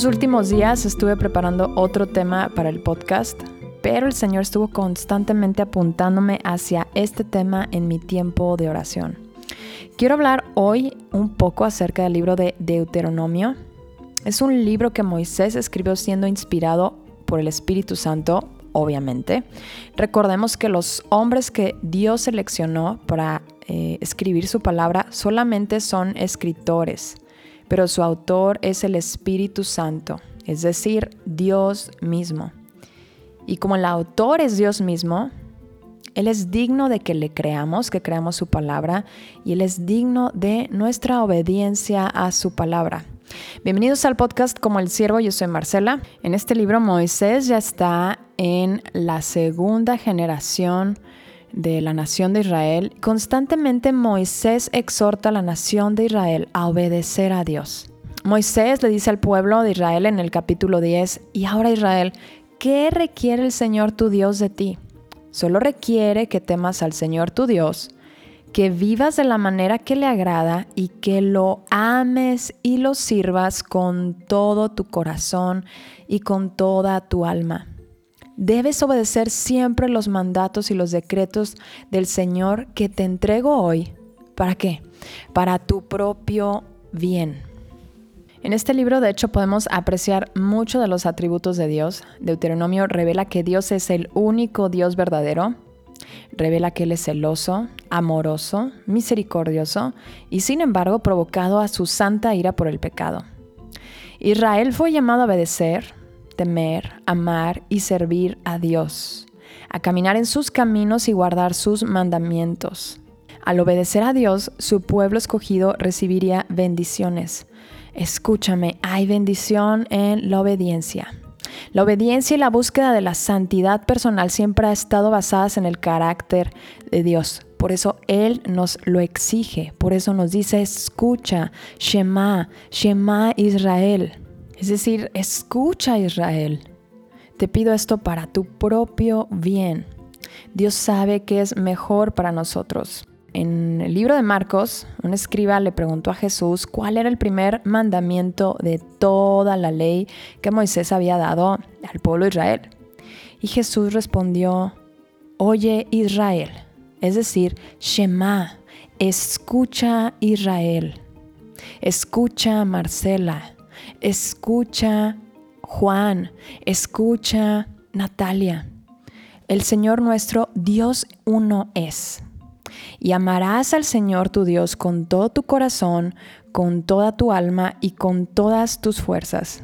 Estos últimos días estuve preparando otro tema para el podcast, pero el Señor estuvo constantemente apuntándome hacia este tema en mi tiempo de oración. Quiero hablar hoy un poco acerca del libro de Deuteronomio. Es un libro que Moisés escribió siendo inspirado por el Espíritu Santo, obviamente. Recordemos que los hombres que Dios seleccionó para eh, escribir su palabra solamente son escritores, pero su autor es el Espíritu Santo, es decir, Dios mismo. Y como el autor es Dios mismo, Él es digno de que le creamos, que creamos su palabra, y Él es digno de nuestra obediencia a su palabra. Bienvenidos al podcast Como el Siervo, yo soy Marcela. En este libro Moisés ya está en la segunda generación de la nación de Israel. Constantemente Moisés exhorta a la nación de Israel a obedecer a Dios. Moisés le dice al pueblo de Israel en el capítulo 10, y ahora Israel, ¿qué requiere el Señor tu Dios de ti? Solo requiere que temas al Señor tu Dios, que vivas de la manera que le agrada y que lo ames y lo sirvas con todo tu corazón y con toda tu alma. Debes obedecer siempre los mandatos y los decretos del Señor que te entrego hoy. ¿Para qué? Para tu propio bien. En este libro, de hecho, podemos apreciar mucho de los atributos de Dios. Deuteronomio revela que Dios es el único Dios verdadero. Revela que Él es celoso, amoroso, misericordioso y sin embargo provocado a su santa ira por el pecado. Israel fue llamado a obedecer, temer, amar y servir a Dios, a caminar en sus caminos y guardar sus mandamientos. Al obedecer a Dios, su pueblo escogido recibiría bendiciones, Escúchame, hay bendición en la obediencia. La obediencia y la búsqueda de la santidad personal siempre ha estado basadas en el carácter de Dios. Por eso Él nos lo exige. Por eso nos dice, escucha, Shema, Shema Israel. Es decir, escucha Israel. Te pido esto para tu propio bien. Dios sabe que es mejor para nosotros. En el libro de Marcos, un escriba le preguntó a Jesús cuál era el primer mandamiento de toda la ley que Moisés había dado al pueblo de Israel. Y Jesús respondió, Oye Israel, es decir, Shema, escucha Israel, escucha Marcela, escucha Juan, escucha Natalia. El Señor nuestro Dios uno es y amarás al Señor tu Dios con todo tu corazón, con toda tu alma y con todas tus fuerzas.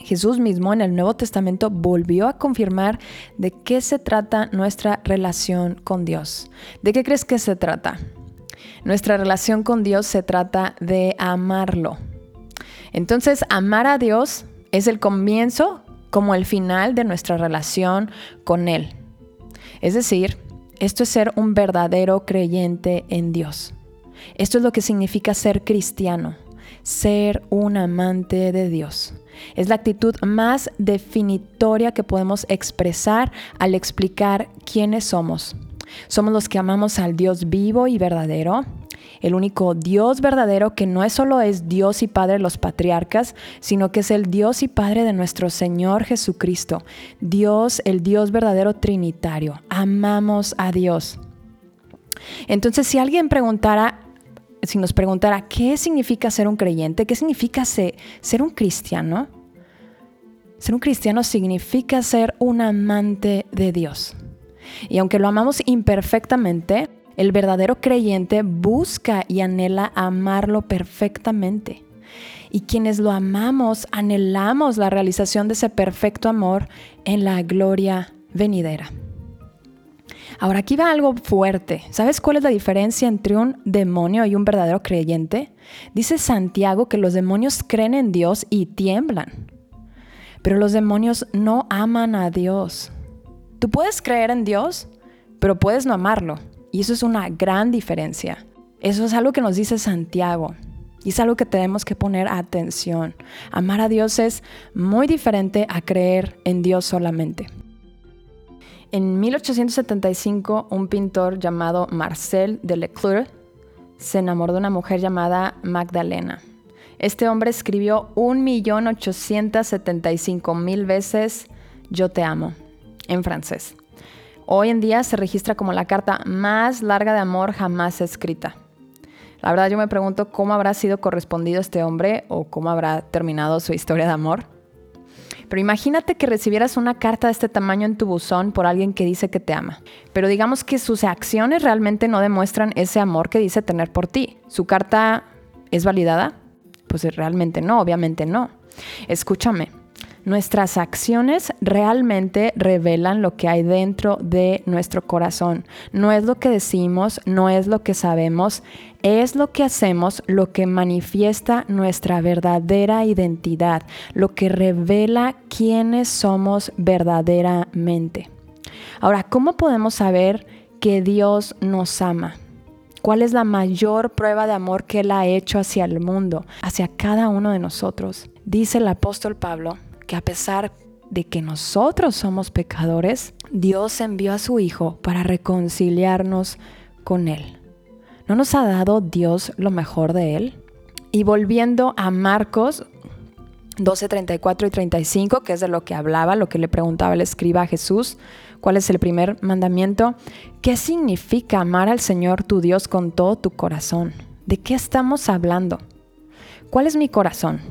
Jesús mismo en el Nuevo Testamento volvió a confirmar de qué se trata nuestra relación con Dios. ¿De qué crees que se trata? Nuestra relación con Dios se trata de amarlo. Entonces, amar a Dios es el comienzo como el final de nuestra relación con Él. Es decir, esto es ser un verdadero creyente en Dios. Esto es lo que significa ser cristiano, ser un amante de Dios. Es la actitud más definitoria que podemos expresar al explicar quiénes somos. Somos los que amamos al Dios vivo y verdadero, el único Dios verdadero que no es solo es Dios y Padre de los patriarcas, sino que es el Dios y Padre de nuestro Señor Jesucristo. Dios, el Dios verdadero trinitario. Amamos a Dios. Entonces, si alguien preguntara, si nos preguntara, ¿qué significa ser un creyente? ¿Qué significa ser, ser un cristiano? Ser un cristiano significa ser un amante de Dios. Y aunque lo amamos imperfectamente, el verdadero creyente busca y anhela amarlo perfectamente. Y quienes lo amamos, anhelamos la realización de ese perfecto amor en la gloria venidera. Ahora aquí va algo fuerte. ¿Sabes cuál es la diferencia entre un demonio y un verdadero creyente? Dice Santiago que los demonios creen en Dios y tiemblan. Pero los demonios no aman a Dios. Tú puedes creer en Dios, pero puedes no amarlo. Y eso es una gran diferencia. Eso es algo que nos dice Santiago. Y es algo que tenemos que poner atención. Amar a Dios es muy diferente a creer en Dios solamente. En 1875, un pintor llamado Marcel de Leclerc se enamoró de una mujer llamada Magdalena. Este hombre escribió 1.875.000 veces Yo te amo en francés. Hoy en día se registra como la carta más larga de amor jamás escrita. La verdad yo me pregunto cómo habrá sido correspondido este hombre o cómo habrá terminado su historia de amor. Pero imagínate que recibieras una carta de este tamaño en tu buzón por alguien que dice que te ama. Pero digamos que sus acciones realmente no demuestran ese amor que dice tener por ti. ¿Su carta es validada? Pues realmente no, obviamente no. Escúchame, Nuestras acciones realmente revelan lo que hay dentro de nuestro corazón. No es lo que decimos, no es lo que sabemos, es lo que hacemos lo que manifiesta nuestra verdadera identidad, lo que revela quiénes somos verdaderamente. Ahora, ¿cómo podemos saber que Dios nos ama? ¿Cuál es la mayor prueba de amor que Él ha hecho hacia el mundo, hacia cada uno de nosotros? Dice el apóstol Pablo que a pesar de que nosotros somos pecadores, Dios envió a su Hijo para reconciliarnos con Él. ¿No nos ha dado Dios lo mejor de Él? Y volviendo a Marcos 12, 34 y 35, que es de lo que hablaba, lo que le preguntaba el escriba a Jesús, ¿cuál es el primer mandamiento? ¿Qué significa amar al Señor tu Dios con todo tu corazón? ¿De qué estamos hablando? ¿Cuál es mi corazón?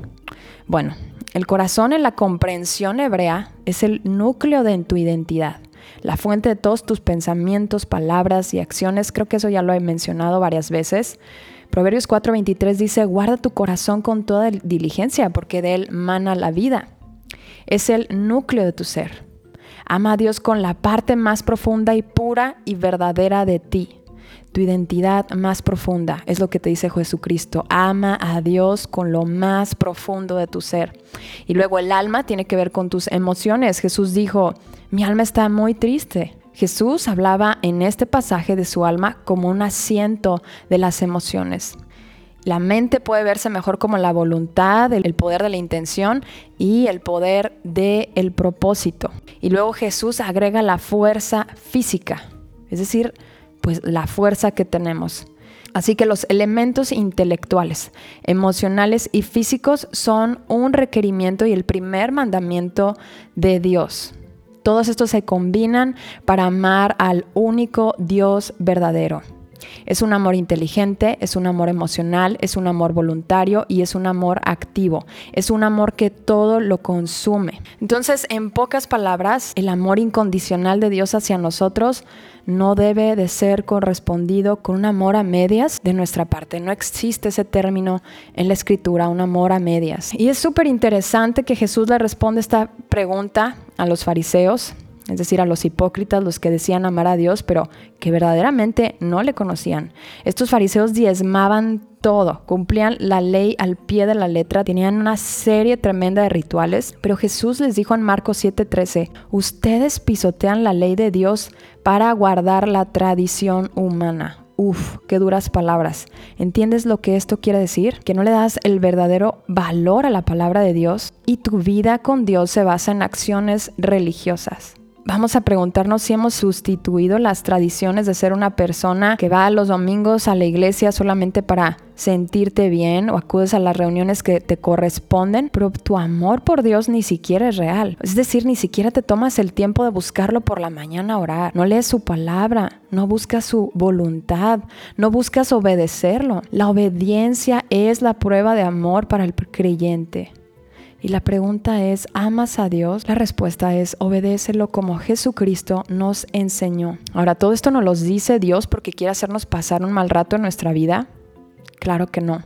Bueno, el corazón en la comprensión hebrea es el núcleo de tu identidad, la fuente de todos tus pensamientos, palabras y acciones. Creo que eso ya lo he mencionado varias veces. Proverbios 4:23 dice, guarda tu corazón con toda diligencia, porque de él mana la vida. Es el núcleo de tu ser. Ama a Dios con la parte más profunda y pura y verdadera de ti tu identidad más profunda. Es lo que te dice Jesucristo. Ama a Dios con lo más profundo de tu ser. Y luego el alma tiene que ver con tus emociones. Jesús dijo, mi alma está muy triste. Jesús hablaba en este pasaje de su alma como un asiento de las emociones. La mente puede verse mejor como la voluntad, el poder de la intención y el poder del el propósito. Y luego Jesús agrega la fuerza física, es decir, pues la fuerza que tenemos. Así que los elementos intelectuales, emocionales y físicos son un requerimiento y el primer mandamiento de Dios. Todos estos se combinan para amar al único Dios verdadero. Es un amor inteligente, es un amor emocional, es un amor voluntario y es un amor activo. Es un amor que todo lo consume. Entonces, en pocas palabras, el amor incondicional de Dios hacia nosotros no debe de ser correspondido con un amor a medias de nuestra parte. No existe ese término en la escritura, un amor a medias. Y es súper interesante que Jesús le responde esta pregunta a los fariseos es decir, a los hipócritas, los que decían amar a Dios, pero que verdaderamente no le conocían. Estos fariseos diezmaban todo, cumplían la ley al pie de la letra, tenían una serie tremenda de rituales, pero Jesús les dijo en Marcos 7:13, ustedes pisotean la ley de Dios para guardar la tradición humana. Uf, qué duras palabras. ¿Entiendes lo que esto quiere decir? Que no le das el verdadero valor a la palabra de Dios y tu vida con Dios se basa en acciones religiosas. Vamos a preguntarnos si hemos sustituido las tradiciones de ser una persona que va los domingos a la iglesia solamente para sentirte bien o acudes a las reuniones que te corresponden, pero tu amor por Dios ni siquiera es real. Es decir, ni siquiera te tomas el tiempo de buscarlo por la mañana a orar. No lees su palabra, no buscas su voluntad, no buscas obedecerlo. La obediencia es la prueba de amor para el creyente. Y la pregunta es, ¿amas a Dios? La respuesta es, obedécelo como Jesucristo nos enseñó. Ahora, ¿todo esto nos lo dice Dios porque quiere hacernos pasar un mal rato en nuestra vida? Claro que no.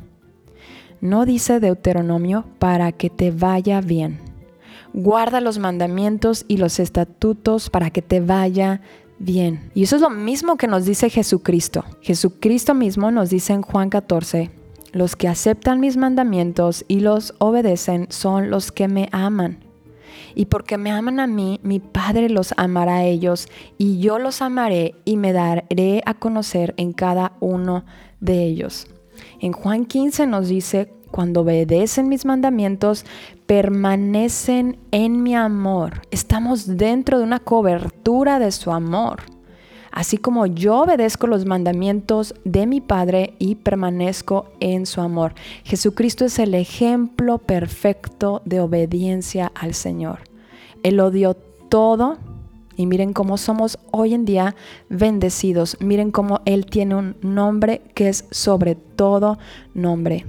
No dice Deuteronomio para que te vaya bien. Guarda los mandamientos y los estatutos para que te vaya bien. Y eso es lo mismo que nos dice Jesucristo. Jesucristo mismo nos dice en Juan 14, los que aceptan mis mandamientos y los obedecen son los que me aman. Y porque me aman a mí, mi Padre los amará a ellos, y yo los amaré y me daré a conocer en cada uno de ellos. En Juan 15 nos dice, cuando obedecen mis mandamientos, permanecen en mi amor. Estamos dentro de una cobertura de su amor. Así como yo obedezco los mandamientos de mi Padre y permanezco en su amor. Jesucristo es el ejemplo perfecto de obediencia al Señor. Él lo dio todo y miren cómo somos hoy en día bendecidos. Miren cómo Él tiene un nombre que es sobre todo nombre.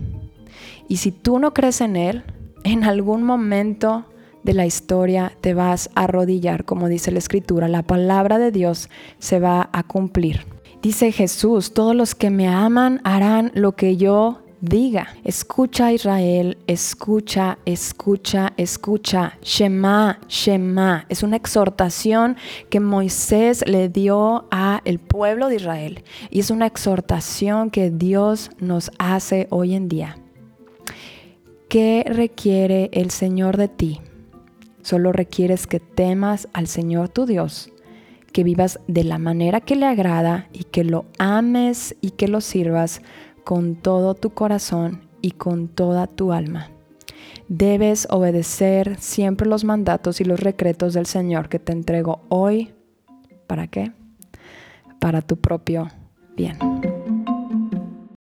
Y si tú no crees en Él, en algún momento de la historia te vas a arrodillar, como dice la escritura, la palabra de Dios se va a cumplir. Dice Jesús, todos los que me aman harán lo que yo diga. Escucha Israel, escucha, escucha, escucha. Shema, Shema. Es una exhortación que Moisés le dio a el pueblo de Israel y es una exhortación que Dios nos hace hoy en día. ¿Qué requiere el Señor de ti? Solo requieres que temas al Señor tu Dios, que vivas de la manera que le agrada y que lo ames y que lo sirvas con todo tu corazón y con toda tu alma. Debes obedecer siempre los mandatos y los decretos del Señor que te entrego hoy. ¿Para qué? Para tu propio bien.